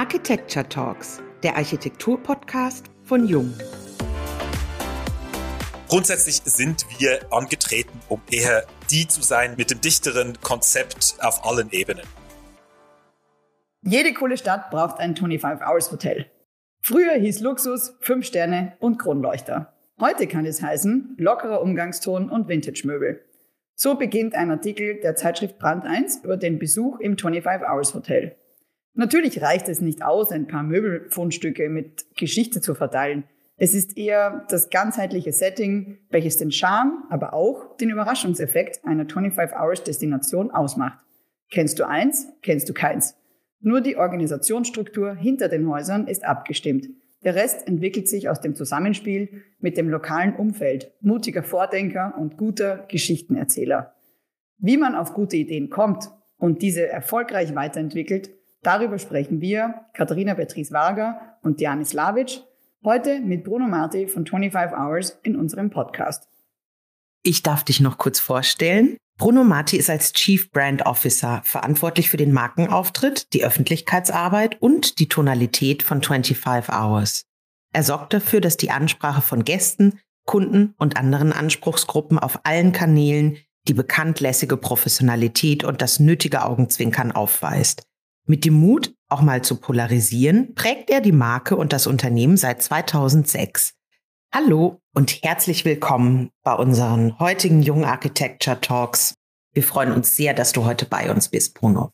Architecture Talks, der Architektur-Podcast von Jung. Grundsätzlich sind wir angetreten, um eher die zu sein mit dem dichteren Konzept auf allen Ebenen. Jede coole Stadt braucht ein 25-Hours-Hotel. Früher hieß Luxus, 5 Sterne und Kronleuchter. Heute kann es heißen lockerer Umgangston und Vintage-Möbel. So beginnt ein Artikel der Zeitschrift Brand 1 über den Besuch im 25-Hours-Hotel. Natürlich reicht es nicht aus, ein paar Möbelfundstücke mit Geschichte zu verteilen. Es ist eher das ganzheitliche Setting, welches den Charme, aber auch den Überraschungseffekt einer 25-Hours-Destination ausmacht. Kennst du eins, kennst du keins. Nur die Organisationsstruktur hinter den Häusern ist abgestimmt. Der Rest entwickelt sich aus dem Zusammenspiel mit dem lokalen Umfeld, mutiger Vordenker und guter Geschichtenerzähler. Wie man auf gute Ideen kommt und diese erfolgreich weiterentwickelt, Darüber sprechen wir, Katharina Beatrice Varga und Diane Slavic, heute mit Bruno Marti von 25 Hours in unserem Podcast. Ich darf dich noch kurz vorstellen. Bruno Marti ist als Chief Brand Officer verantwortlich für den Markenauftritt, die Öffentlichkeitsarbeit und die Tonalität von 25 Hours. Er sorgt dafür, dass die Ansprache von Gästen, Kunden und anderen Anspruchsgruppen auf allen Kanälen die bekannt lässige Professionalität und das nötige Augenzwinkern aufweist. Mit dem Mut, auch mal zu polarisieren, prägt er die Marke und das Unternehmen seit 2006. Hallo und herzlich willkommen bei unseren heutigen Young Architecture Talks. Wir freuen uns sehr, dass du heute bei uns bist, Bruno.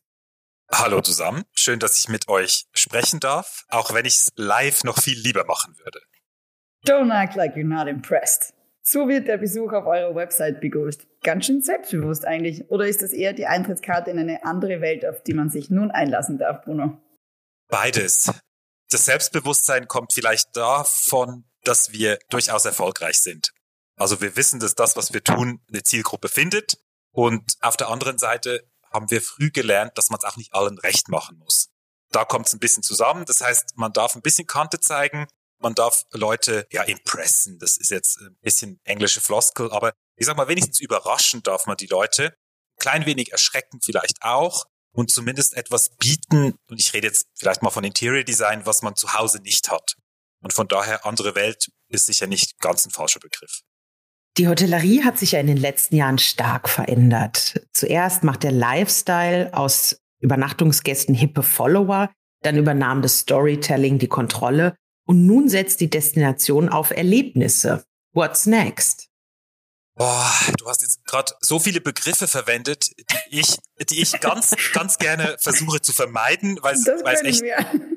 Hallo zusammen. Schön, dass ich mit euch sprechen darf, auch wenn ich es live noch viel lieber machen würde. Don't act like you're not impressed. So wird der Besuch auf eurer Website begrüßt. Ganz schön selbstbewusst eigentlich. Oder ist das eher die Eintrittskarte in eine andere Welt, auf die man sich nun einlassen darf, Bruno? Beides. Das Selbstbewusstsein kommt vielleicht davon, dass wir durchaus erfolgreich sind. Also wir wissen, dass das, was wir tun, eine Zielgruppe findet. Und auf der anderen Seite haben wir früh gelernt, dass man es auch nicht allen recht machen muss. Da kommt es ein bisschen zusammen. Das heißt, man darf ein bisschen Kante zeigen, man darf Leute ja impressen. Das ist jetzt ein bisschen englische Floskel, aber ich sag mal, wenigstens überraschen darf man die Leute. Klein wenig erschrecken vielleicht auch und zumindest etwas bieten. Und ich rede jetzt vielleicht mal von Interior Design, was man zu Hause nicht hat. Und von daher andere Welt ist sicher nicht ganz ein falscher Begriff. Die Hotellerie hat sich ja in den letzten Jahren stark verändert. Zuerst macht der Lifestyle aus Übernachtungsgästen hippe Follower, dann übernahm das Storytelling die Kontrolle und nun setzt die Destination auf Erlebnisse. What's next? Boah, du hast jetzt gerade so viele Begriffe verwendet, die ich, die ich ganz, ganz gerne versuche zu vermeiden, weil es, weil es echt,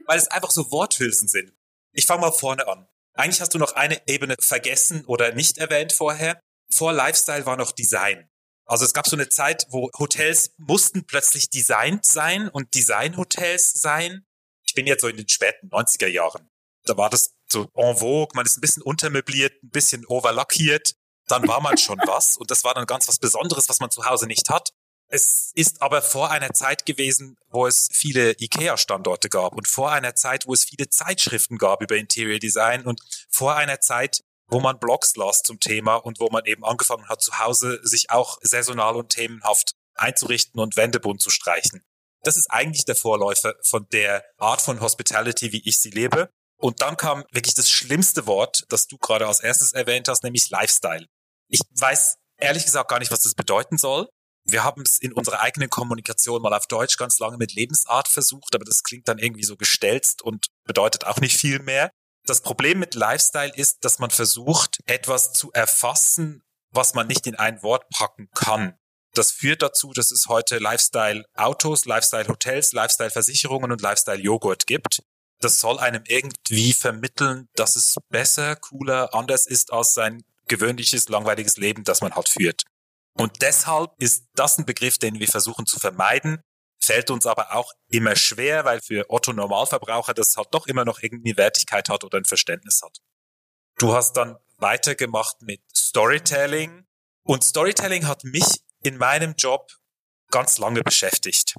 weil es einfach so Worthülsen sind. Ich fange mal vorne an. Eigentlich hast du noch eine Ebene vergessen oder nicht erwähnt vorher. Vor Lifestyle war noch Design. Also es gab so eine Zeit, wo Hotels mussten plötzlich designt sein und Designhotels sein. Ich bin jetzt so in den späten 90er Jahren da war das so en vogue, man ist ein bisschen untermöbliert, ein bisschen overlackiert, dann war man schon was und das war dann ganz was Besonderes, was man zu Hause nicht hat. Es ist aber vor einer Zeit gewesen, wo es viele IKEA-Standorte gab und vor einer Zeit, wo es viele Zeitschriften gab über Interior Design und vor einer Zeit, wo man Blogs las zum Thema und wo man eben angefangen hat, zu Hause sich auch saisonal und themenhaft einzurichten und Wände bunt zu streichen. Das ist eigentlich der Vorläufer von der Art von Hospitality, wie ich sie lebe. Und dann kam wirklich das schlimmste Wort, das du gerade als erstes erwähnt hast, nämlich Lifestyle. Ich weiß ehrlich gesagt gar nicht, was das bedeuten soll. Wir haben es in unserer eigenen Kommunikation mal auf Deutsch ganz lange mit Lebensart versucht, aber das klingt dann irgendwie so gestelzt und bedeutet auch nicht viel mehr. Das Problem mit Lifestyle ist, dass man versucht, etwas zu erfassen, was man nicht in ein Wort packen kann. Das führt dazu, dass es heute Lifestyle Autos, Lifestyle Hotels, Lifestyle Versicherungen und Lifestyle Joghurt gibt das soll einem irgendwie vermitteln, dass es besser, cooler, anders ist als sein gewöhnliches, langweiliges Leben, das man halt führt. Und deshalb ist das ein Begriff, den wir versuchen zu vermeiden, fällt uns aber auch immer schwer, weil für Otto Normalverbraucher das halt doch immer noch irgendwie Wertigkeit hat oder ein Verständnis hat. Du hast dann weitergemacht mit Storytelling und Storytelling hat mich in meinem Job ganz lange beschäftigt.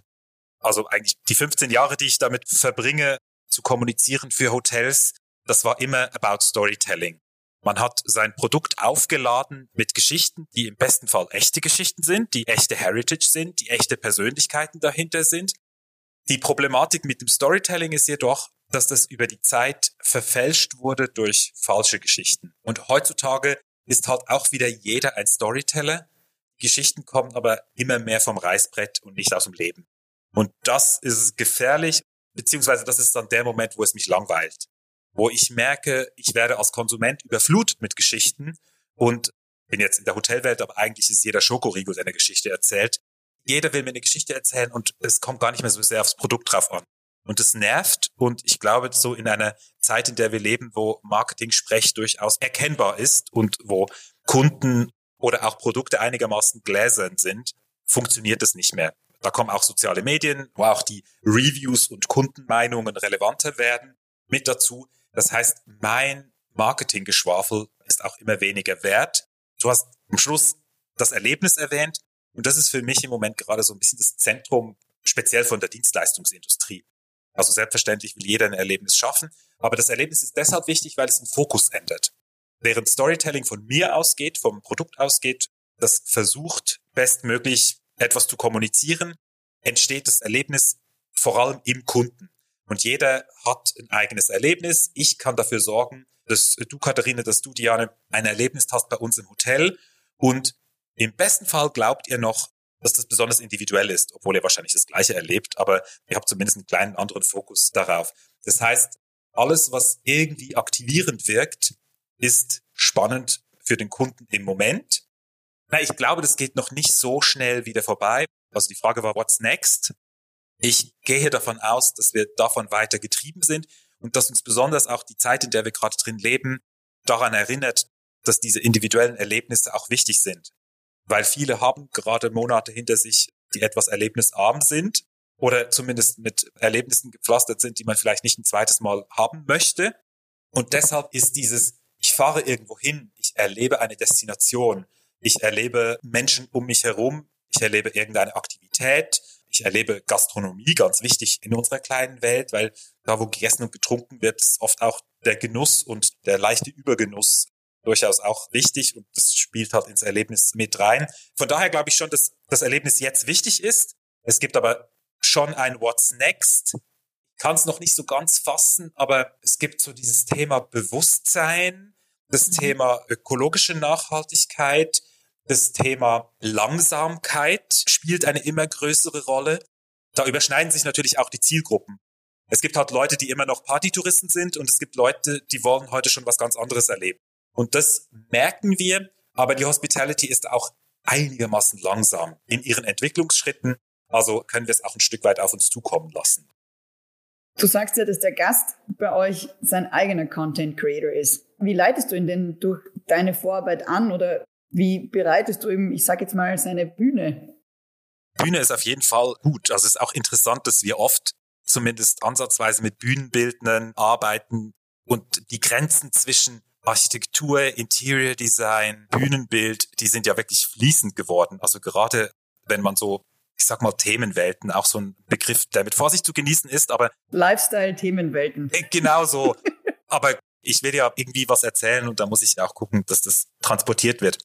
Also eigentlich die 15 Jahre, die ich damit verbringe, zu kommunizieren für Hotels, das war immer about Storytelling. Man hat sein Produkt aufgeladen mit Geschichten, die im besten Fall echte Geschichten sind, die echte Heritage sind, die echte Persönlichkeiten dahinter sind, Die Problematik mit dem Storytelling ist jedoch, dass das über die Zeit verfälscht wurde durch falsche Geschichten. Und heutzutage ist halt auch wieder jeder ein Storyteller. Geschichten kommen aber immer mehr vom Reißbrett und nicht aus dem Leben. Und das ist gefährlich, beziehungsweise das ist dann der Moment, wo es mich langweilt. Wo ich merke, ich werde als Konsument überflutet mit Geschichten und bin jetzt in der Hotelwelt, aber eigentlich ist jeder Schokoriegel, der eine Geschichte erzählt. Jeder will mir eine Geschichte erzählen und es kommt gar nicht mehr so sehr aufs Produkt drauf an. Und es nervt und ich glaube, so in einer Zeit, in der wir leben, wo Marketing-Sprech durchaus erkennbar ist und wo Kunden oder auch Produkte einigermaßen gläsern sind, funktioniert es nicht mehr. Da kommen auch soziale Medien, wo auch die Reviews und Kundenmeinungen relevanter werden mit dazu. Das heißt, mein Marketinggeschwafel ist auch immer weniger wert. Du hast am Schluss das Erlebnis erwähnt und das ist für mich im Moment gerade so ein bisschen das Zentrum speziell von der Dienstleistungsindustrie. Also selbstverständlich will jeder ein Erlebnis schaffen, aber das Erlebnis ist deshalb wichtig, weil es den Fokus ändert. Während Storytelling von mir ausgeht, vom Produkt ausgeht, das versucht bestmöglich etwas zu kommunizieren, entsteht das Erlebnis vor allem im Kunden. Und jeder hat ein eigenes Erlebnis. Ich kann dafür sorgen, dass du, Katharina, dass du, Diane, ein Erlebnis hast bei uns im Hotel. Und im besten Fall glaubt ihr noch, dass das besonders individuell ist, obwohl ihr wahrscheinlich das Gleiche erlebt, aber ihr habt zumindest einen kleinen anderen Fokus darauf. Das heißt, alles, was irgendwie aktivierend wirkt, ist spannend für den Kunden im Moment. Na, ich glaube, das geht noch nicht so schnell wieder vorbei. Also die Frage war, what's next? Ich gehe davon aus, dass wir davon weiter getrieben sind und dass uns besonders auch die Zeit, in der wir gerade drin leben, daran erinnert, dass diese individuellen Erlebnisse auch wichtig sind weil viele haben gerade Monate hinter sich, die etwas erlebnisarm sind oder zumindest mit Erlebnissen gepflastert sind, die man vielleicht nicht ein zweites Mal haben möchte. Und deshalb ist dieses, ich fahre irgendwo hin, ich erlebe eine Destination, ich erlebe Menschen um mich herum, ich erlebe irgendeine Aktivität, ich erlebe Gastronomie, ganz wichtig in unserer kleinen Welt, weil da, wo gegessen und getrunken wird, ist oft auch der Genuss und der leichte Übergenuss durchaus auch wichtig und das spielt halt ins Erlebnis mit rein. Von daher glaube ich schon, dass das Erlebnis jetzt wichtig ist. Es gibt aber schon ein What's Next. Ich kann es noch nicht so ganz fassen, aber es gibt so dieses Thema Bewusstsein, das mhm. Thema ökologische Nachhaltigkeit, das Thema Langsamkeit spielt eine immer größere Rolle. Da überschneiden sich natürlich auch die Zielgruppen. Es gibt halt Leute, die immer noch Partytouristen sind und es gibt Leute, die wollen heute schon was ganz anderes erleben. Und das merken wir, aber die Hospitality ist auch einigermaßen langsam in ihren Entwicklungsschritten. Also können wir es auch ein Stück weit auf uns zukommen lassen. Du sagst ja, dass der Gast bei euch sein eigener Content Creator ist. Wie leitest du ihn denn durch deine Vorarbeit an oder wie bereitest du ihm, ich sage jetzt mal, seine Bühne? Bühne ist auf jeden Fall gut. Also es ist auch interessant, dass wir oft zumindest ansatzweise mit Bühnenbildnern arbeiten und die Grenzen zwischen Architektur, Interior Design, Bühnenbild, die sind ja wirklich fließend geworden. Also gerade wenn man so, ich sag mal, Themenwelten, auch so ein Begriff, der mit Vorsicht zu genießen ist, aber Lifestyle-Themenwelten. Äh, genau so. aber ich will ja irgendwie was erzählen und da muss ich auch gucken, dass das transportiert wird.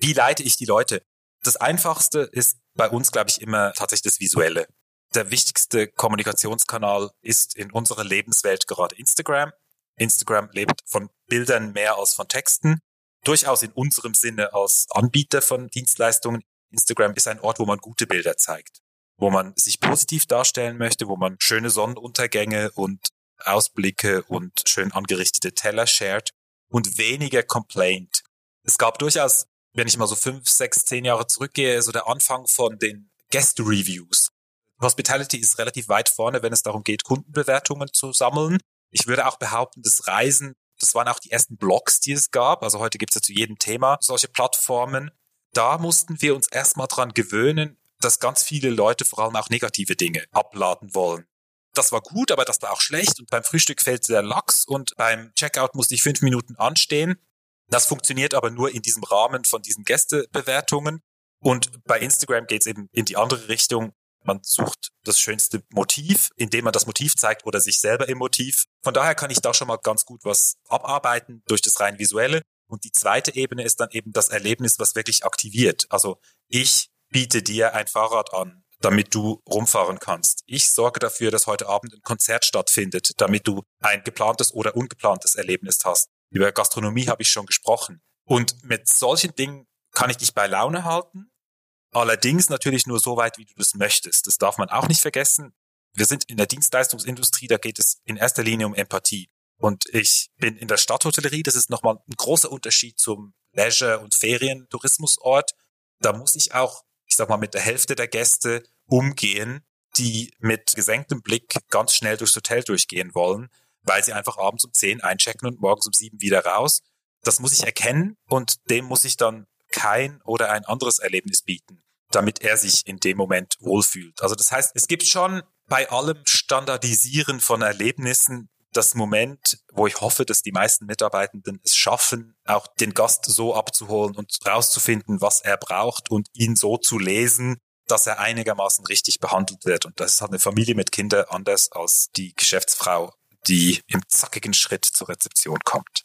Wie leite ich die Leute? Das Einfachste ist bei uns, glaube ich, immer tatsächlich das Visuelle. Der wichtigste Kommunikationskanal ist in unserer Lebenswelt gerade Instagram. Instagram lebt von Bildern mehr als von Texten. Durchaus in unserem Sinne als Anbieter von Dienstleistungen. Instagram ist ein Ort, wo man gute Bilder zeigt, wo man sich positiv darstellen möchte, wo man schöne Sonnenuntergänge und Ausblicke und schön angerichtete Teller shared und weniger Complaint. Es gab durchaus, wenn ich mal so fünf, sechs, zehn Jahre zurückgehe, so der Anfang von den Guest-Reviews. Hospitality ist relativ weit vorne, wenn es darum geht, Kundenbewertungen zu sammeln. Ich würde auch behaupten, das Reisen, das waren auch die ersten Blogs, die es gab. Also heute gibt es ja zu jedem Thema solche Plattformen. Da mussten wir uns erstmal dran gewöhnen, dass ganz viele Leute vor allem auch negative Dinge abladen wollen. Das war gut, aber das war auch schlecht. Und beim Frühstück fällt der Lachs und beim Checkout musste ich fünf Minuten anstehen. Das funktioniert aber nur in diesem Rahmen von diesen Gästebewertungen. Und bei Instagram geht es eben in die andere Richtung. Man sucht das schönste Motiv, indem man das Motiv zeigt oder sich selber im Motiv. Von daher kann ich da schon mal ganz gut was abarbeiten durch das rein visuelle. Und die zweite Ebene ist dann eben das Erlebnis, was wirklich aktiviert. Also ich biete dir ein Fahrrad an. damit du rumfahren kannst. Ich sorge dafür, dass heute Abend ein Konzert stattfindet, damit du ein geplantes oder ungeplantes Erlebnis hast. Über Gastronomie habe ich schon gesprochen. Und mit solchen Dingen kann ich dich bei Laune halten. Allerdings natürlich nur so weit, wie du das möchtest. Das darf man auch nicht vergessen. Wir sind in der Dienstleistungsindustrie, da geht es in erster Linie um Empathie. Und ich bin in der Stadthotellerie, das ist nochmal ein großer Unterschied zum Leisure- und Ferientourismusort. Da muss ich auch, ich sag mal, mit der Hälfte der Gäste umgehen, die mit gesenktem Blick ganz schnell durchs Hotel durchgehen wollen, weil sie einfach abends um zehn einchecken und morgens um sieben wieder raus. Das muss ich erkennen und dem muss ich dann kein oder ein anderes Erlebnis bieten, damit er sich in dem Moment wohlfühlt. Also das heißt, es gibt schon bei allem Standardisieren von Erlebnissen das Moment, wo ich hoffe, dass die meisten Mitarbeitenden es schaffen, auch den Gast so abzuholen und rauszufinden, was er braucht und ihn so zu lesen, dass er einigermaßen richtig behandelt wird. Und das ist halt eine Familie mit Kindern anders als die Geschäftsfrau, die im zackigen Schritt zur Rezeption kommt.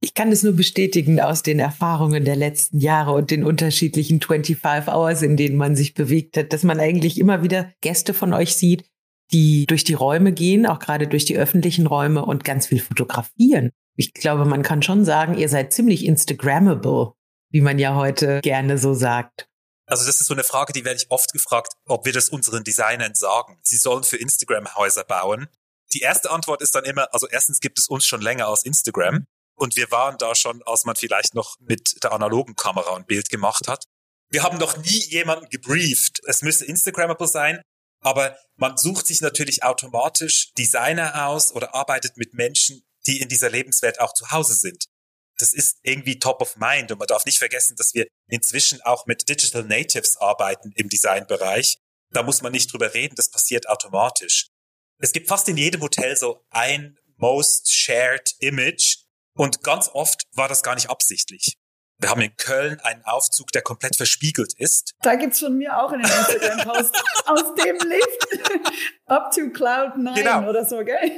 Ich kann es nur bestätigen aus den Erfahrungen der letzten Jahre und den unterschiedlichen 25 Hours, in denen man sich bewegt hat, dass man eigentlich immer wieder Gäste von euch sieht, die durch die Räume gehen, auch gerade durch die öffentlichen Räume und ganz viel fotografieren. Ich glaube, man kann schon sagen, ihr seid ziemlich Instagrammable, wie man ja heute gerne so sagt. Also das ist so eine Frage, die werde ich oft gefragt, ob wir das unseren Designern sagen. Sie sollen für Instagram Häuser bauen. Die erste Antwort ist dann immer, also erstens gibt es uns schon länger als Instagram. Und wir waren da schon, als man vielleicht noch mit der analogen Kamera ein Bild gemacht hat. Wir haben noch nie jemanden gebrieft. Es müsste Instagrammable sein. Aber man sucht sich natürlich automatisch Designer aus oder arbeitet mit Menschen, die in dieser Lebenswelt auch zu Hause sind. Das ist irgendwie top of mind und man darf nicht vergessen, dass wir inzwischen auch mit Digital Natives arbeiten im Designbereich. Da muss man nicht drüber reden, das passiert automatisch. Es gibt fast in jedem Hotel so ein Most Shared Image, und ganz oft war das gar nicht absichtlich. Wir haben in Köln einen Aufzug, der komplett verspiegelt ist. Da gibt's von mir auch einen Instagram-Post aus dem Lift. Up to Cloud 9 genau. oder so, gell?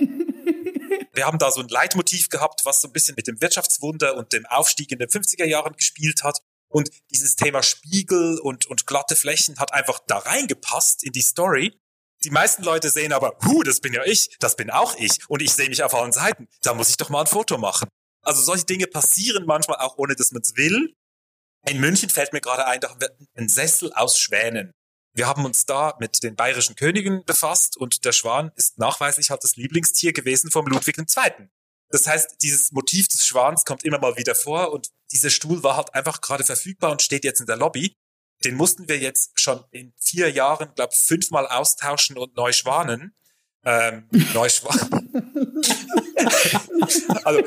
Wir haben da so ein Leitmotiv gehabt, was so ein bisschen mit dem Wirtschaftswunder und dem Aufstieg in den 50er Jahren gespielt hat. Und dieses Thema Spiegel und, und glatte Flächen hat einfach da reingepasst in die Story. Die meisten Leute sehen aber, hu, das bin ja ich, das bin auch ich und ich sehe mich auf allen Seiten. Da muss ich doch mal ein Foto machen. Also solche Dinge passieren manchmal auch ohne, dass man es will. In München fällt mir gerade ein, da haben wir einen Sessel aus Schwänen. Wir haben uns da mit den bayerischen Königen befasst und der Schwan ist nachweislich halt das Lieblingstier gewesen vom Ludwig II. Das heißt, dieses Motiv des Schwans kommt immer mal wieder vor und dieser Stuhl war halt einfach gerade verfügbar und steht jetzt in der Lobby. Den mussten wir jetzt schon in vier Jahren, glaube fünfmal austauschen und neu schwanen. Ähm, neu schwanen. also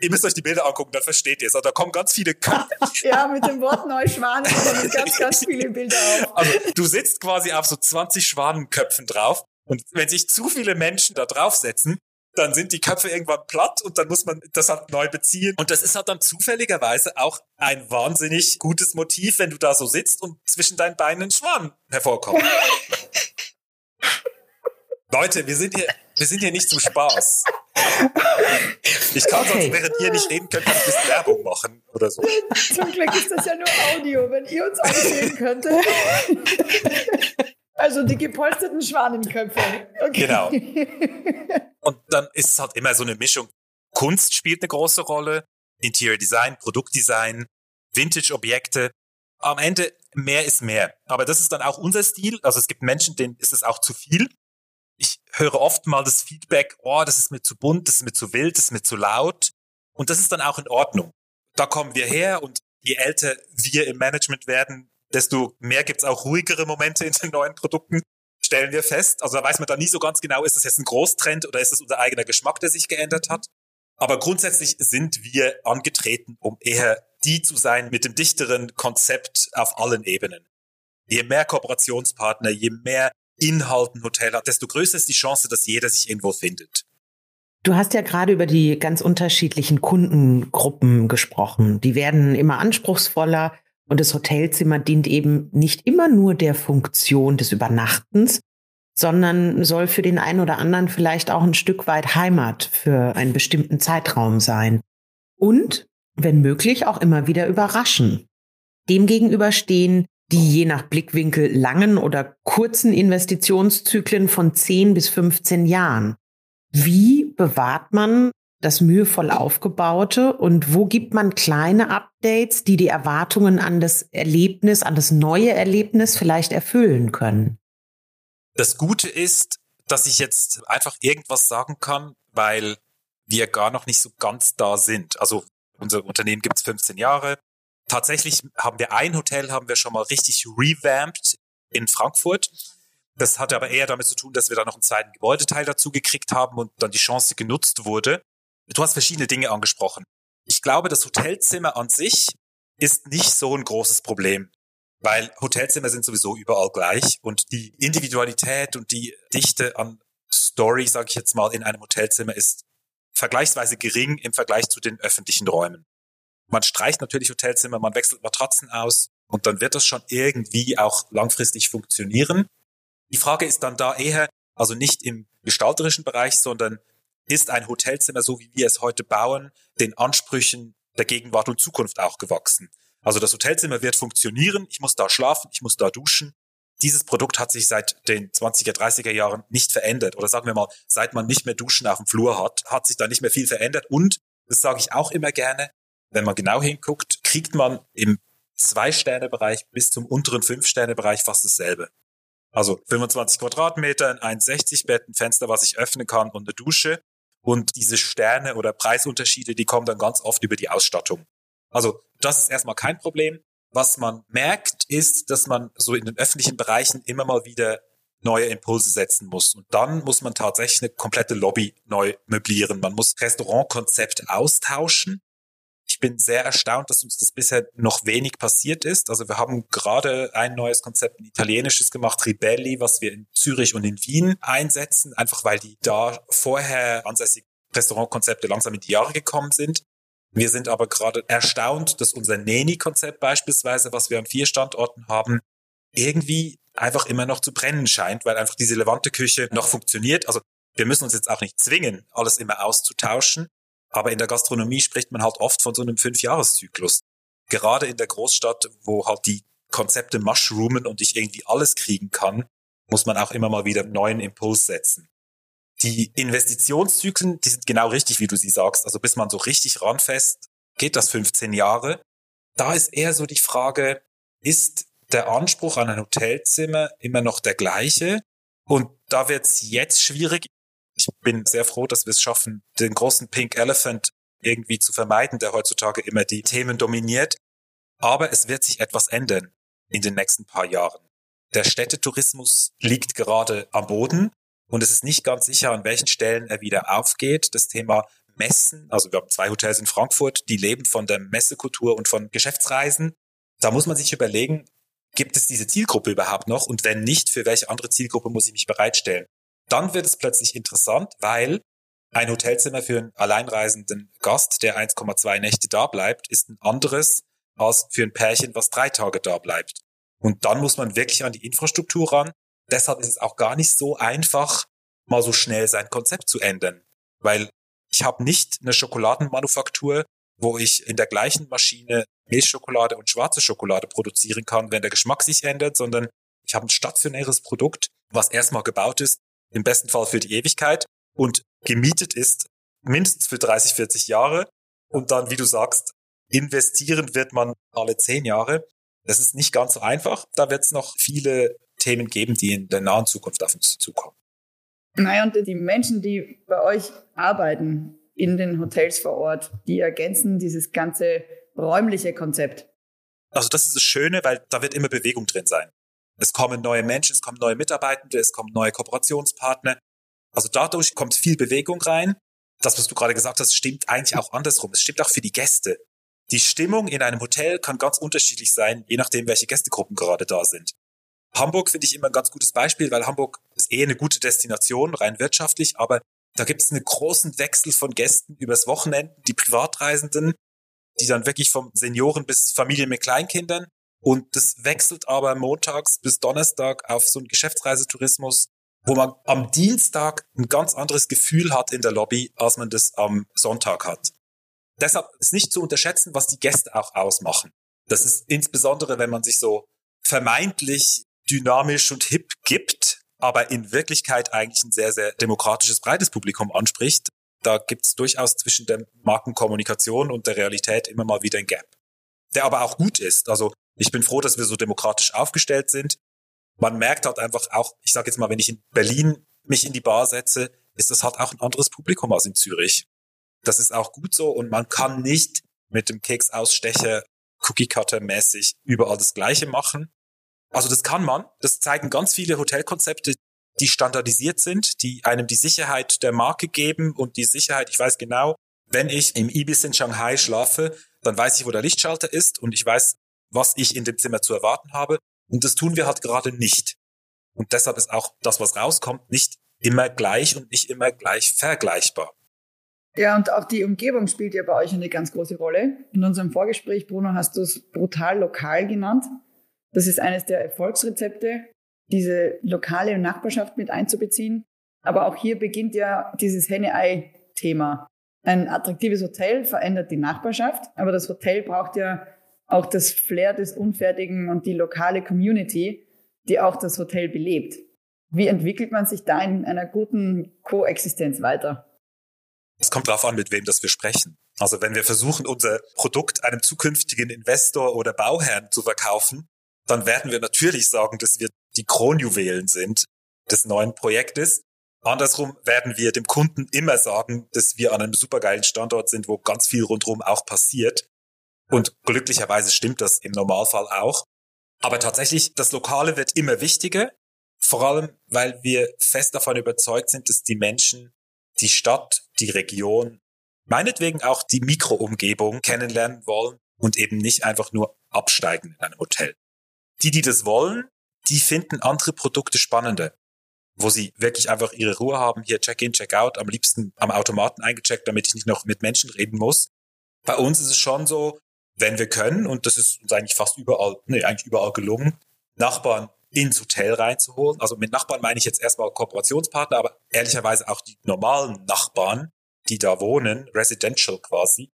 Ihr müsst euch die Bilder angucken, dann versteht ihr es. Da kommen ganz viele Köpfe. ja, mit dem Wort Neuschwanen kommen ganz, ganz viele Bilder auf. Also du sitzt quasi auf so 20 Schwanenköpfen drauf. Und wenn sich zu viele Menschen da draufsetzen, dann sind die Köpfe irgendwann platt und dann muss man das halt neu beziehen. Und das ist halt dann zufälligerweise auch ein wahnsinnig gutes Motiv, wenn du da so sitzt und zwischen deinen Beinen ein Schwan hervorkommt. Leute, wir sind hier, wir sind hier nicht zum Spaß. Ich kann okay. sonst, während ihr nicht reden könnt, ein bisschen Werbung machen oder so. Zum Glück ist das ja nur Audio, wenn ihr uns auch sehen könntet. Also die gepolsterten Schwanenköpfe. Okay. Genau. Und dann ist es halt immer so eine Mischung. Kunst spielt eine große Rolle, Interior Design, Produktdesign, Vintage-Objekte. Am Ende mehr ist mehr. Aber das ist dann auch unser Stil. Also es gibt Menschen, denen ist es auch zu viel ich höre oft mal das Feedback, oh, das ist mir zu bunt, das ist mir zu wild, das ist mir zu laut. Und das ist dann auch in Ordnung. Da kommen wir her und je älter wir im Management werden, desto mehr gibt's auch ruhigere Momente in den neuen Produkten, stellen wir fest. Also da weiß man dann nie so ganz genau, ist das jetzt ein Großtrend oder ist das unser eigener Geschmack, der sich geändert hat. Aber grundsätzlich sind wir angetreten, um eher die zu sein mit dem dichteren Konzept auf allen Ebenen. Je mehr Kooperationspartner, je mehr Inhalt ein Hotel hat, desto größer ist die Chance, dass jeder sich irgendwo findet. Du hast ja gerade über die ganz unterschiedlichen Kundengruppen gesprochen. Die werden immer anspruchsvoller und das Hotelzimmer dient eben nicht immer nur der Funktion des Übernachtens, sondern soll für den einen oder anderen vielleicht auch ein Stück weit Heimat für einen bestimmten Zeitraum sein. Und, wenn möglich, auch immer wieder überraschen. Demgegenüber stehen die je nach Blickwinkel langen oder kurzen Investitionszyklen von 10 bis 15 Jahren. Wie bewahrt man das mühevoll aufgebaute und wo gibt man kleine Updates, die die Erwartungen an das Erlebnis, an das neue Erlebnis vielleicht erfüllen können? Das Gute ist, dass ich jetzt einfach irgendwas sagen kann, weil wir gar noch nicht so ganz da sind. Also unser Unternehmen gibt es 15 Jahre. Tatsächlich haben wir ein Hotel, haben wir schon mal richtig revamped in Frankfurt. Das hatte aber eher damit zu tun, dass wir da noch einen zweiten Gebäudeteil dazu gekriegt haben und dann die Chance genutzt wurde. Du hast verschiedene Dinge angesprochen. Ich glaube, das Hotelzimmer an sich ist nicht so ein großes Problem, weil Hotelzimmer sind sowieso überall gleich und die Individualität und die Dichte an Story, sage ich jetzt mal, in einem Hotelzimmer ist vergleichsweise gering im Vergleich zu den öffentlichen Räumen. Man streicht natürlich Hotelzimmer, man wechselt Matratzen aus und dann wird das schon irgendwie auch langfristig funktionieren. Die Frage ist dann da eher, also nicht im gestalterischen Bereich, sondern ist ein Hotelzimmer, so wie wir es heute bauen, den Ansprüchen der Gegenwart und Zukunft auch gewachsen. Also das Hotelzimmer wird funktionieren, ich muss da schlafen, ich muss da duschen. Dieses Produkt hat sich seit den 20er, 30er Jahren nicht verändert. Oder sagen wir mal, seit man nicht mehr Duschen auf dem Flur hat, hat sich da nicht mehr viel verändert. Und, das sage ich auch immer gerne, wenn man genau hinguckt, kriegt man im Zwei-Sterne-Bereich bis zum unteren Fünf-Sterne-Bereich fast dasselbe. Also 25 Quadratmeter, ein 1,60 Bett, ein Fenster, was ich öffnen kann und eine Dusche. Und diese Sterne oder Preisunterschiede, die kommen dann ganz oft über die Ausstattung. Also das ist erstmal kein Problem. Was man merkt, ist, dass man so in den öffentlichen Bereichen immer mal wieder neue Impulse setzen muss. Und dann muss man tatsächlich eine komplette Lobby neu möblieren. Man muss Restaurantkonzept austauschen. Ich bin sehr erstaunt, dass uns das bisher noch wenig passiert ist. Also wir haben gerade ein neues Konzept, ein italienisches gemacht, Ribelli, was wir in Zürich und in Wien einsetzen, einfach weil die da vorher ansässigen Restaurantkonzepte langsam in die Jahre gekommen sind. Wir sind aber gerade erstaunt, dass unser Neni-Konzept beispielsweise, was wir an vier Standorten haben, irgendwie einfach immer noch zu brennen scheint, weil einfach diese Levante-Küche noch funktioniert. Also wir müssen uns jetzt auch nicht zwingen, alles immer auszutauschen. Aber in der Gastronomie spricht man halt oft von so einem Fünfjahreszyklus. Gerade in der Großstadt, wo halt die Konzepte mushroomen und ich irgendwie alles kriegen kann, muss man auch immer mal wieder einen neuen Impuls setzen. Die Investitionszyklen, die sind genau richtig, wie du sie sagst. Also bis man so richtig ranfest, geht das 15 Jahre. Da ist eher so die Frage, ist der Anspruch an ein Hotelzimmer immer noch der gleiche? Und da wird es jetzt schwierig. Ich bin sehr froh, dass wir es schaffen, den großen Pink Elephant irgendwie zu vermeiden, der heutzutage immer die Themen dominiert. Aber es wird sich etwas ändern in den nächsten paar Jahren. Der Städtetourismus liegt gerade am Boden und es ist nicht ganz sicher, an welchen Stellen er wieder aufgeht. Das Thema Messen, also wir haben zwei Hotels in Frankfurt, die leben von der Messekultur und von Geschäftsreisen. Da muss man sich überlegen, gibt es diese Zielgruppe überhaupt noch? Und wenn nicht, für welche andere Zielgruppe muss ich mich bereitstellen? Dann wird es plötzlich interessant, weil ein Hotelzimmer für einen alleinreisenden Gast, der 1,2 Nächte da bleibt, ist ein anderes als für ein Pärchen, was drei Tage da bleibt. Und dann muss man wirklich an die Infrastruktur ran. Deshalb ist es auch gar nicht so einfach, mal so schnell sein Konzept zu ändern. Weil ich habe nicht eine Schokoladenmanufaktur, wo ich in der gleichen Maschine Milchschokolade und schwarze Schokolade produzieren kann, wenn der Geschmack sich ändert, sondern ich habe ein stationäres Produkt, was erstmal gebaut ist im besten Fall für die Ewigkeit und gemietet ist mindestens für 30, 40 Jahre und dann, wie du sagst, investieren wird man alle zehn Jahre. Das ist nicht ganz so einfach. Da wird es noch viele Themen geben, die in der nahen Zukunft auf uns zukommen. Naja, und die Menschen, die bei euch arbeiten in den Hotels vor Ort, die ergänzen dieses ganze räumliche Konzept. Also das ist das Schöne, weil da wird immer Bewegung drin sein. Es kommen neue Menschen, es kommen neue Mitarbeitende, es kommen neue Kooperationspartner. Also dadurch kommt viel Bewegung rein. Das, was du gerade gesagt hast, stimmt eigentlich auch andersrum. Es stimmt auch für die Gäste. Die Stimmung in einem Hotel kann ganz unterschiedlich sein, je nachdem, welche Gästegruppen gerade da sind. Hamburg finde ich immer ein ganz gutes Beispiel, weil Hamburg ist eh eine gute Destination, rein wirtschaftlich, aber da gibt es einen großen Wechsel von Gästen übers Wochenende, die Privatreisenden, die dann wirklich vom Senioren bis Familien mit Kleinkindern und das wechselt aber montags bis Donnerstag auf so einen Geschäftsreisetourismus, wo man am Dienstag ein ganz anderes Gefühl hat in der Lobby, als man das am Sonntag hat. Deshalb ist nicht zu unterschätzen, was die Gäste auch ausmachen. Das ist insbesondere, wenn man sich so vermeintlich dynamisch und hip gibt, aber in Wirklichkeit eigentlich ein sehr, sehr demokratisches, breites Publikum anspricht. Da gibt es durchaus zwischen der Markenkommunikation und der Realität immer mal wieder ein Gap, der aber auch gut ist. Also ich bin froh, dass wir so demokratisch aufgestellt sind. Man merkt halt einfach auch, ich sage jetzt mal, wenn ich in Berlin mich in die Bar setze, ist das halt auch ein anderes Publikum als in Zürich. Das ist auch gut so und man kann nicht mit dem Keksausstecher Cookie-Cutter-mäßig überall das Gleiche machen. Also das kann man. Das zeigen ganz viele Hotelkonzepte, die standardisiert sind, die einem die Sicherheit der Marke geben und die Sicherheit, ich weiß genau, wenn ich im Ibis in Shanghai schlafe, dann weiß ich, wo der Lichtschalter ist und ich weiß, was ich in dem Zimmer zu erwarten habe. Und das tun wir halt gerade nicht. Und deshalb ist auch das, was rauskommt, nicht immer gleich und nicht immer gleich vergleichbar. Ja, und auch die Umgebung spielt ja bei euch eine ganz große Rolle. In unserem Vorgespräch, Bruno, hast du es brutal lokal genannt. Das ist eines der Erfolgsrezepte, diese lokale Nachbarschaft mit einzubeziehen. Aber auch hier beginnt ja dieses Henne-Ei-Thema. Ein attraktives Hotel verändert die Nachbarschaft, aber das Hotel braucht ja auch das Flair des Unfertigen und die lokale Community, die auch das Hotel belebt. Wie entwickelt man sich da in einer guten Koexistenz weiter? Es kommt darauf an, mit wem das wir sprechen. Also wenn wir versuchen, unser Produkt einem zukünftigen Investor oder Bauherrn zu verkaufen, dann werden wir natürlich sagen, dass wir die Kronjuwelen sind des neuen Projektes. Andersrum werden wir dem Kunden immer sagen, dass wir an einem supergeilen Standort sind, wo ganz viel rundherum auch passiert. Und glücklicherweise stimmt das im Normalfall auch. Aber tatsächlich, das Lokale wird immer wichtiger, vor allem, weil wir fest davon überzeugt sind, dass die Menschen die Stadt, die Region, meinetwegen auch die Mikroumgebung kennenlernen wollen und eben nicht einfach nur absteigen in einem Hotel. Die, die das wollen, die finden andere Produkte spannender, wo sie wirklich einfach ihre Ruhe haben, hier Check-in, Check-out, am liebsten am Automaten eingecheckt, damit ich nicht noch mit Menschen reden muss. Bei uns ist es schon so, wenn wir können, und das ist uns eigentlich fast überall, nee, eigentlich überall gelungen, Nachbarn ins Hotel reinzuholen. Also mit Nachbarn meine ich jetzt erstmal Kooperationspartner, aber ehrlicherweise auch die normalen Nachbarn, die da wohnen, residential quasi.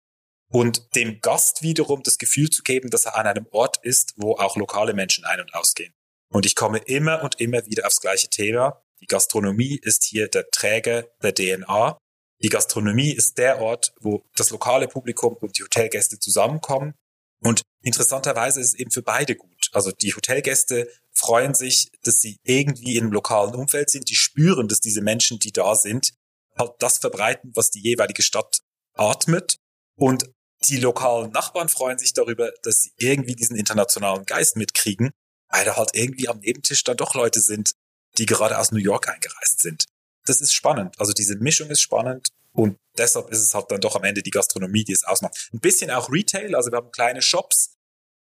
Und dem Gast wiederum das Gefühl zu geben, dass er an einem Ort ist, wo auch lokale Menschen ein- und ausgehen. Und ich komme immer und immer wieder aufs gleiche Thema. Die Gastronomie ist hier der Träger der DNA. Die Gastronomie ist der Ort, wo das lokale Publikum und die Hotelgäste zusammenkommen. Und interessanterweise ist es eben für beide gut. Also die Hotelgäste freuen sich, dass sie irgendwie im lokalen Umfeld sind. Die spüren, dass diese Menschen, die da sind, halt das verbreiten, was die jeweilige Stadt atmet. Und die lokalen Nachbarn freuen sich darüber, dass sie irgendwie diesen internationalen Geist mitkriegen, weil da halt irgendwie am Nebentisch dann doch Leute sind, die gerade aus New York eingereist sind. Das ist spannend. Also diese Mischung ist spannend und deshalb ist es halt dann doch am Ende die Gastronomie, die es ausmacht. Ein bisschen auch Retail, also wir haben kleine Shops,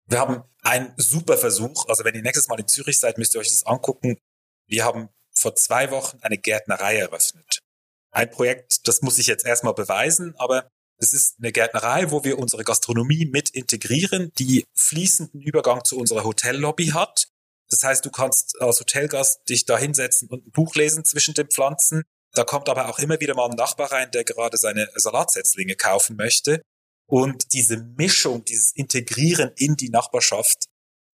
wir haben einen super Versuch. Also wenn ihr nächstes Mal in Zürich seid, müsst ihr euch das angucken. Wir haben vor zwei Wochen eine Gärtnerei eröffnet. Ein Projekt, das muss ich jetzt erstmal beweisen, aber es ist eine Gärtnerei, wo wir unsere Gastronomie mit integrieren, die fließenden Übergang zu unserer Hotellobby hat. Das heißt, du kannst als Hotelgast dich da hinsetzen und ein Buch lesen zwischen den Pflanzen. Da kommt aber auch immer wieder mal ein Nachbar rein, der gerade seine Salatsetzlinge kaufen möchte. Und diese Mischung, dieses Integrieren in die Nachbarschaft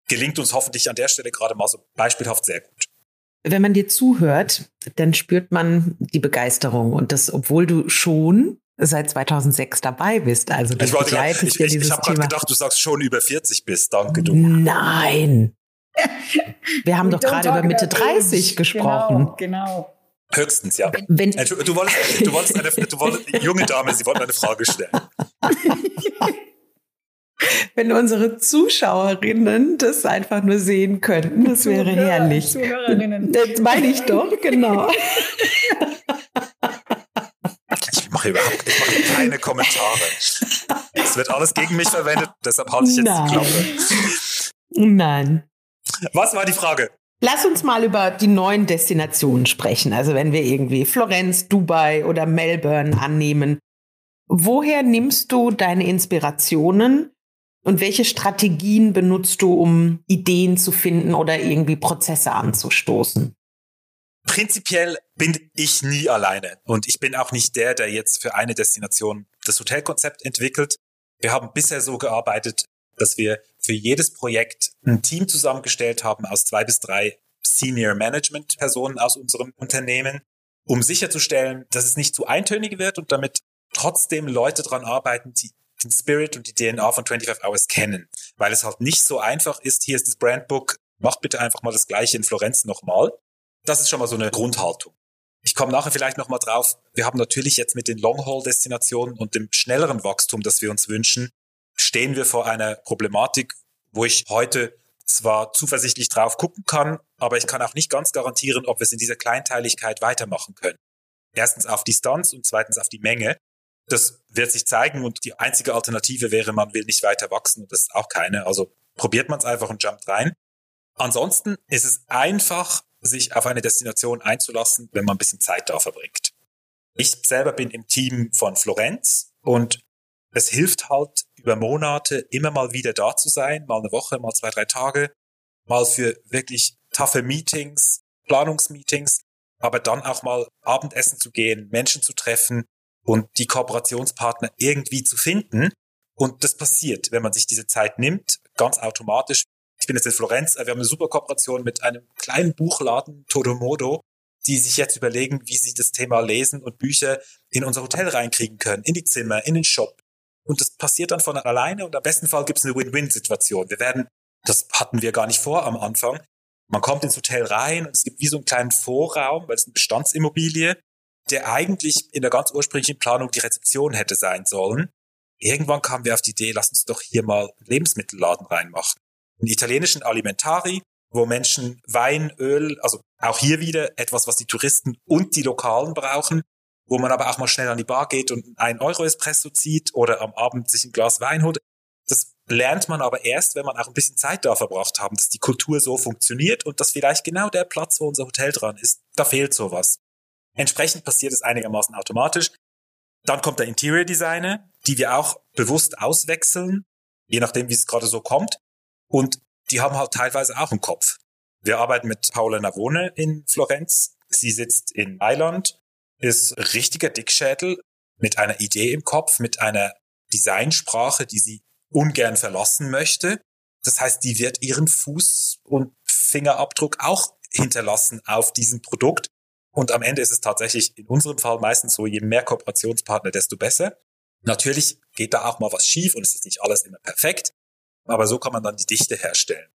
gelingt uns hoffentlich an der Stelle gerade mal so beispielhaft sehr gut. Wenn man dir zuhört, dann spürt man die Begeisterung und das, obwohl du schon seit 2006 dabei bist. Also ich begleitest ich, ich, ich habe gerade gedacht, du sagst schon über 40 bist. Danke, du. Nein. Wir haben doch gerade über Mitte 30 gesprochen. Genau, genau. Höchstens, ja. Wenn, du, du, wolltest, du, wolltest eine, du wolltest, junge Dame, Sie wollten eine Frage stellen. Wenn unsere Zuschauerinnen das einfach nur sehen könnten, das wäre Zuhörer, herrlich. Zuhörerinnen. Das meine ich doch, genau. Ich mache überhaupt ich mache keine Kommentare. Es wird alles gegen mich verwendet, deshalb halte ich jetzt Nein. die Klappe. Nein. Was war die Frage? Lass uns mal über die neuen Destinationen sprechen. Also wenn wir irgendwie Florenz, Dubai oder Melbourne annehmen. Woher nimmst du deine Inspirationen und welche Strategien benutzt du, um Ideen zu finden oder irgendwie Prozesse anzustoßen? Prinzipiell bin ich nie alleine und ich bin auch nicht der, der jetzt für eine Destination das Hotelkonzept entwickelt. Wir haben bisher so gearbeitet, dass wir für jedes Projekt ein Team zusammengestellt haben aus zwei bis drei Senior Management Personen aus unserem Unternehmen, um sicherzustellen, dass es nicht zu eintönig wird und damit trotzdem Leute dran arbeiten, die den Spirit und die DNA von 25 Hours kennen, weil es halt nicht so einfach ist, hier ist das Brandbook, macht bitte einfach mal das gleiche in Florenz nochmal. Das ist schon mal so eine Grundhaltung. Ich komme nachher vielleicht nochmal drauf. Wir haben natürlich jetzt mit den Long-Haul-Destinationen und dem schnelleren Wachstum, das wir uns wünschen, stehen wir vor einer Problematik, wo ich heute zwar zuversichtlich drauf gucken kann, aber ich kann auch nicht ganz garantieren, ob wir es in dieser Kleinteiligkeit weitermachen können. Erstens auf Distanz und zweitens auf die Menge. Das wird sich zeigen und die einzige Alternative wäre, man will nicht weiter wachsen und das ist auch keine. Also probiert man es einfach und jumpt rein. Ansonsten ist es einfach, sich auf eine Destination einzulassen, wenn man ein bisschen Zeit da verbringt. Ich selber bin im Team von Florenz und es hilft halt über Monate immer mal wieder da zu sein, mal eine Woche, mal zwei, drei Tage, mal für wirklich taffe Meetings, Planungsmeetings, aber dann auch mal Abendessen zu gehen, Menschen zu treffen und die Kooperationspartner irgendwie zu finden. Und das passiert, wenn man sich diese Zeit nimmt, ganz automatisch. Ich bin jetzt in Florenz, wir haben eine super Kooperation mit einem kleinen Buchladen, Todomodo, die sich jetzt überlegen, wie sie das Thema Lesen und Bücher in unser Hotel reinkriegen können, in die Zimmer, in den Shop, und das passiert dann von alleine und am besten Fall gibt es eine Win-Win-Situation. Wir werden, das hatten wir gar nicht vor am Anfang, man kommt ins Hotel rein und es gibt wie so einen kleinen Vorraum, weil es eine Bestandsimmobilie, der eigentlich in der ganz ursprünglichen Planung die Rezeption hätte sein sollen. Irgendwann kamen wir auf die Idee, lass uns doch hier mal Lebensmittelladen reinmachen. Einen italienischen Alimentari, wo Menschen Wein, Öl, also auch hier wieder etwas, was die Touristen und die Lokalen brauchen, wo man aber auch mal schnell an die Bar geht und ein Euro Espresso zieht oder am Abend sich ein Glas Wein holt. Das lernt man aber erst, wenn man auch ein bisschen Zeit da verbracht haben, dass die Kultur so funktioniert und dass vielleicht genau der Platz, wo unser Hotel dran ist, da fehlt sowas. Entsprechend passiert es einigermaßen automatisch. Dann kommt der Interior Designer, die wir auch bewusst auswechseln, je nachdem, wie es gerade so kommt. Und die haben halt teilweise auch einen Kopf. Wir arbeiten mit Paola Navone in Florenz. Sie sitzt in Mailand ist richtiger Dickschädel mit einer Idee im Kopf, mit einer Designsprache, die sie ungern verlassen möchte. Das heißt, die wird ihren Fuß- und Fingerabdruck auch hinterlassen auf diesem Produkt. Und am Ende ist es tatsächlich in unserem Fall meistens so, je mehr Kooperationspartner, desto besser. Natürlich geht da auch mal was schief und es ist nicht alles immer perfekt, aber so kann man dann die Dichte herstellen.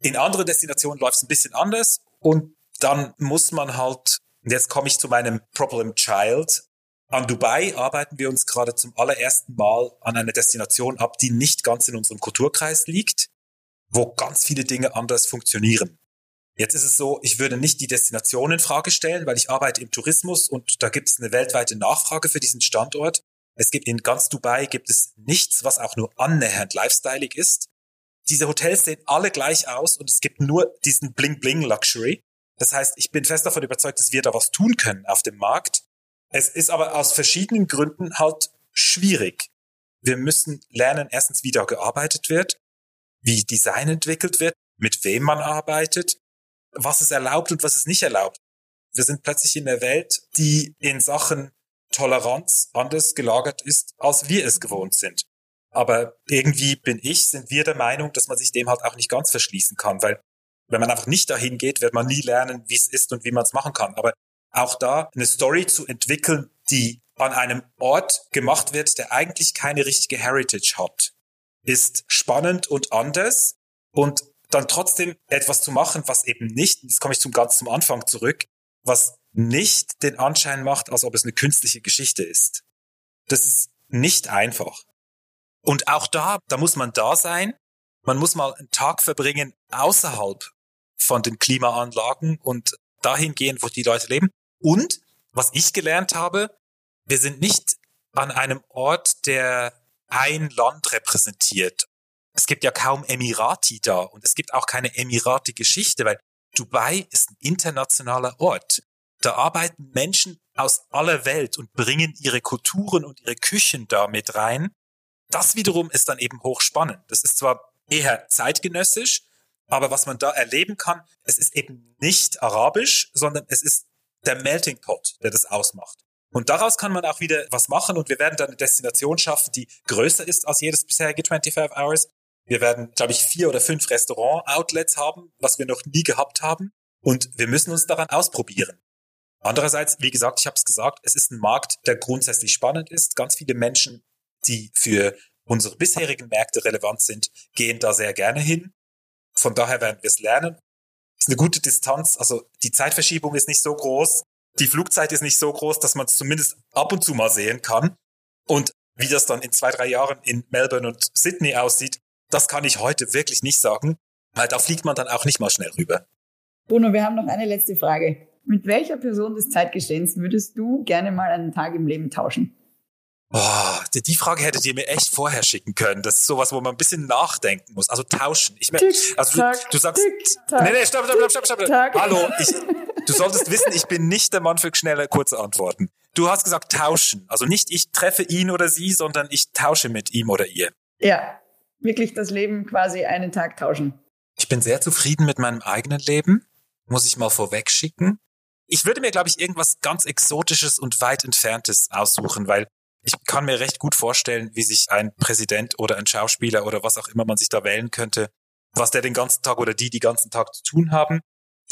In anderen Destinationen läuft es ein bisschen anders und dann muss man halt und jetzt komme ich zu meinem Problem Child. An Dubai arbeiten wir uns gerade zum allerersten Mal an einer Destination ab, die nicht ganz in unserem Kulturkreis liegt, wo ganz viele Dinge anders funktionieren. Jetzt ist es so, ich würde nicht die Destination in Frage stellen, weil ich arbeite im Tourismus und da gibt es eine weltweite Nachfrage für diesen Standort. Es gibt in ganz Dubai gibt es nichts, was auch nur annähernd lifestyleig ist. Diese Hotels sehen alle gleich aus und es gibt nur diesen Bling Bling Luxury. Das heißt, ich bin fest davon überzeugt, dass wir da was tun können auf dem Markt. Es ist aber aus verschiedenen Gründen halt schwierig. Wir müssen lernen, erstens, wie da gearbeitet wird, wie Design entwickelt wird, mit wem man arbeitet, was es erlaubt und was es nicht erlaubt. Wir sind plötzlich in der Welt, die in Sachen Toleranz anders gelagert ist, als wir es gewohnt sind. Aber irgendwie bin ich, sind wir der Meinung, dass man sich dem halt auch nicht ganz verschließen kann, weil wenn man einfach nicht dahin geht, wird man nie lernen, wie es ist und wie man es machen kann. Aber auch da eine Story zu entwickeln, die an einem Ort gemacht wird, der eigentlich keine richtige Heritage hat, ist spannend und anders und dann trotzdem etwas zu machen, was eben nicht, jetzt komme ich zum ganz zum Anfang zurück, was nicht den Anschein macht, als ob es eine künstliche Geschichte ist. Das ist nicht einfach. Und auch da, da muss man da sein. Man muss mal einen Tag verbringen außerhalb von den Klimaanlagen und dahin gehen, wo die Leute leben. Und was ich gelernt habe, wir sind nicht an einem Ort, der ein Land repräsentiert. Es gibt ja kaum Emirati da und es gibt auch keine Emirati-Geschichte, weil Dubai ist ein internationaler Ort. Da arbeiten Menschen aus aller Welt und bringen ihre Kulturen und ihre Küchen da mit rein. Das wiederum ist dann eben hochspannend. Das ist zwar eher zeitgenössisch, aber was man da erleben kann, es ist eben nicht arabisch, sondern es ist der Melting Pot, der das ausmacht. Und daraus kann man auch wieder was machen und wir werden dann eine Destination schaffen, die größer ist als jedes bisherige 25 Hours. Wir werden, glaube ich, vier oder fünf Restaurant-Outlets haben, was wir noch nie gehabt haben. Und wir müssen uns daran ausprobieren. Andererseits, wie gesagt, ich habe es gesagt, es ist ein Markt, der grundsätzlich spannend ist. Ganz viele Menschen, die für unsere bisherigen Märkte relevant sind, gehen da sehr gerne hin. Von daher werden wir es lernen. Ist eine gute Distanz, also die Zeitverschiebung ist nicht so groß, die Flugzeit ist nicht so groß, dass man es zumindest ab und zu mal sehen kann. Und wie das dann in zwei, drei Jahren in Melbourne und Sydney aussieht, das kann ich heute wirklich nicht sagen, weil da fliegt man dann auch nicht mal schnell rüber. Bruno, wir haben noch eine letzte Frage. Mit welcher Person des Zeitgeschehens würdest du gerne mal einen Tag im Leben tauschen? Boah, die Frage hättet ihr mir echt vorher schicken können. Das ist sowas, wo man ein bisschen nachdenken muss. Also tauschen. Ich meine, also du, du sagst, nee, nee, stopp, stopp, stopp, stopp, stopp. Hallo, ich, du solltest wissen, ich bin nicht der Mann für schnelle, kurze Antworten. Du hast gesagt tauschen. Also nicht ich treffe ihn oder sie, sondern ich tausche mit ihm oder ihr. Ja, wirklich das Leben quasi einen Tag tauschen. Ich bin sehr zufrieden mit meinem eigenen Leben. Muss ich mal vorweg schicken. Ich würde mir, glaube ich, irgendwas ganz Exotisches und weit Entferntes aussuchen, weil ich kann mir recht gut vorstellen, wie sich ein Präsident oder ein Schauspieler oder was auch immer man sich da wählen könnte, was der den ganzen Tag oder die die ganzen Tag zu tun haben.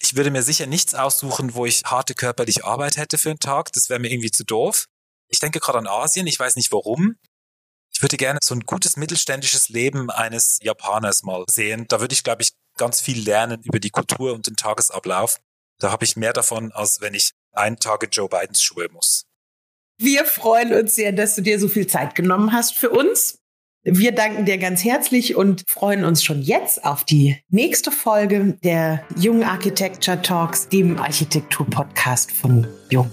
Ich würde mir sicher nichts aussuchen, wo ich harte körperliche Arbeit hätte für einen Tag. Das wäre mir irgendwie zu doof. Ich denke gerade an Asien. Ich weiß nicht warum. Ich würde gerne so ein gutes mittelständisches Leben eines Japaners mal sehen. Da würde ich, glaube ich, ganz viel lernen über die Kultur und den Tagesablauf. Da habe ich mehr davon, als wenn ich einen Tag Joe Bidens Schuhe muss. Wir freuen uns sehr, dass du dir so viel Zeit genommen hast für uns. Wir danken dir ganz herzlich und freuen uns schon jetzt auf die nächste Folge der Jung Architecture Talks, dem Architektur-Podcast von Jung.